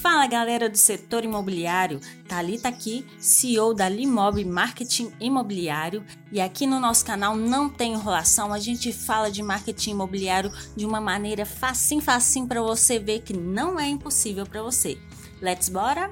Fala galera do setor imobiliário, Talita aqui, CEO da Limob Marketing Imobiliário, e aqui no nosso canal não tem enrolação, a gente fala de marketing imobiliário de uma maneira facinho facinho para você ver que não é impossível para você. Let's bora?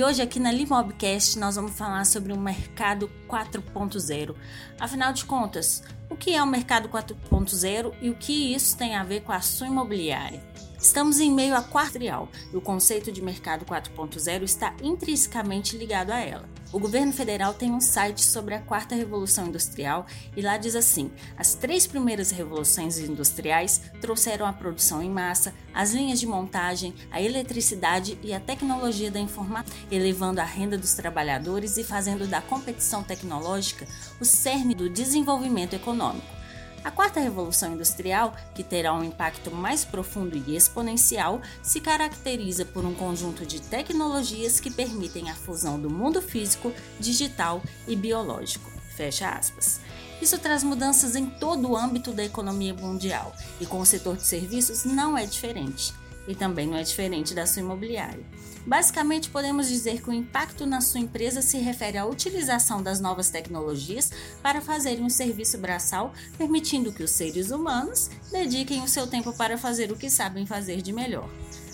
E hoje aqui na Limobcast nós vamos falar sobre o mercado 4.0. Afinal de contas, o que é o mercado 4.0 e o que isso tem a ver com a sua imobiliária? Estamos em meio a quadrial e o conceito de mercado 4.0 está intrinsecamente ligado a ela. O governo federal tem um site sobre a quarta revolução industrial e lá diz assim: as três primeiras revoluções industriais trouxeram a produção em massa, as linhas de montagem, a eletricidade e a tecnologia da informação, elevando a renda dos trabalhadores e fazendo da competição tecnológica o cerne do desenvolvimento econômico. A quarta revolução industrial, que terá um impacto mais profundo e exponencial, se caracteriza por um conjunto de tecnologias que permitem a fusão do mundo físico, digital e biológico. Fecha aspas. Isso traz mudanças em todo o âmbito da economia mundial e com o setor de serviços não é diferente e também não é diferente da sua imobiliária. Basicamente, podemos dizer que o impacto na sua empresa se refere à utilização das novas tecnologias para fazerem um serviço braçal, permitindo que os seres humanos dediquem o seu tempo para fazer o que sabem fazer de melhor.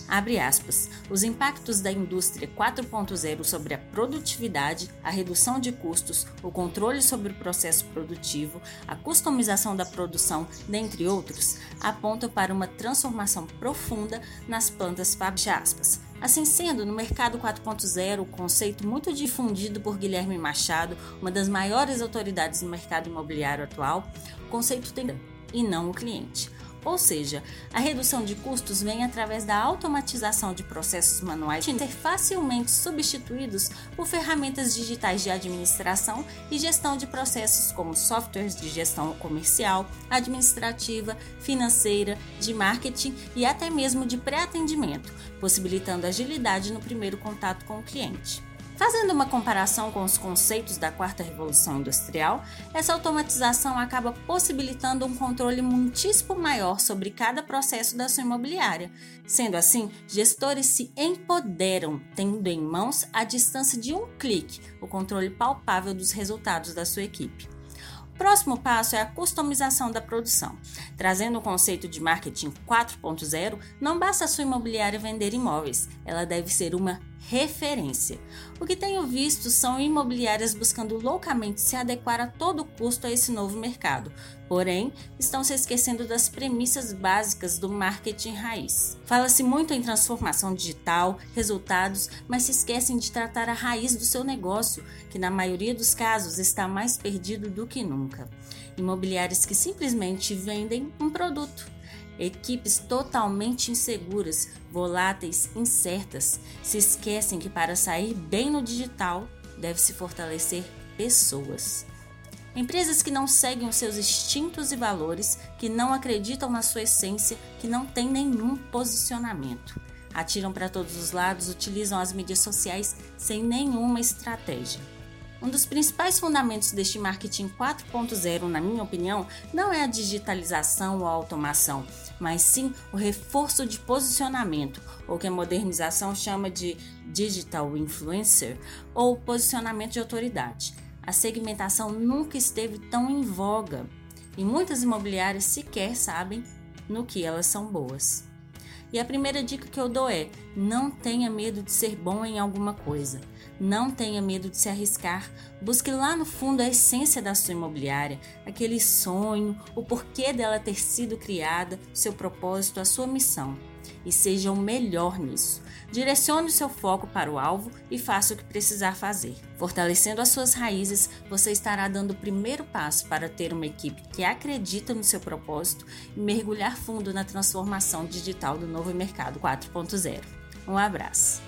Abre aspas. Os impactos da indústria 4.0 sobre a produtividade, a redução de custos, o controle sobre o processo produtivo, a customização da produção, dentre outros, apontam para uma transformação profunda nas plantas fecha aspas. Assim sendo, no mercado 4.0, o conceito muito difundido por Guilherme Machado, uma das maiores autoridades no mercado imobiliário atual, o conceito tem e não o cliente. Ou seja, a redução de custos vem através da automatização de processos manuais de ser facilmente substituídos por ferramentas digitais de administração e gestão de processos como softwares de gestão comercial, administrativa, financeira, de marketing e até mesmo de pré-atendimento, possibilitando agilidade no primeiro contato com o cliente. Fazendo uma comparação com os conceitos da quarta revolução industrial, essa automatização acaba possibilitando um controle muitíssimo maior sobre cada processo da sua imobiliária. Sendo assim, gestores se empoderam, tendo em mãos, à distância de um clique, o controle palpável dos resultados da sua equipe. O próximo passo é a customização da produção. Trazendo o conceito de marketing 4.0, não basta a sua imobiliária vender imóveis, ela deve ser uma referência. O que tenho visto são imobiliárias buscando loucamente se adequar a todo custo a esse novo mercado, porém estão se esquecendo das premissas básicas do marketing raiz. Fala-se muito em transformação digital, resultados, mas se esquecem de tratar a raiz do seu negócio, que na maioria dos casos está mais perdido do que nunca. Imobiliárias que simplesmente vendem um produto Equipes totalmente inseguras, voláteis, incertas, se esquecem que para sair bem no digital deve-se fortalecer pessoas. Empresas que não seguem os seus instintos e valores, que não acreditam na sua essência, que não têm nenhum posicionamento. Atiram para todos os lados, utilizam as mídias sociais sem nenhuma estratégia. Um dos principais fundamentos deste marketing 4.0, na minha opinião, não é a digitalização ou a automação, mas sim o reforço de posicionamento, ou que a modernização chama de digital influencer, ou posicionamento de autoridade. A segmentação nunca esteve tão em voga e muitas imobiliárias sequer sabem no que elas são boas. E a primeira dica que eu dou é: não tenha medo de ser bom em alguma coisa. Não tenha medo de se arriscar. Busque lá no fundo a essência da sua imobiliária, aquele sonho, o porquê dela ter sido criada, seu propósito, a sua missão. E seja o melhor nisso. Direcione o seu foco para o alvo e faça o que precisar fazer. Fortalecendo as suas raízes, você estará dando o primeiro passo para ter uma equipe que acredita no seu propósito e mergulhar fundo na transformação digital do novo mercado 4.0. Um abraço.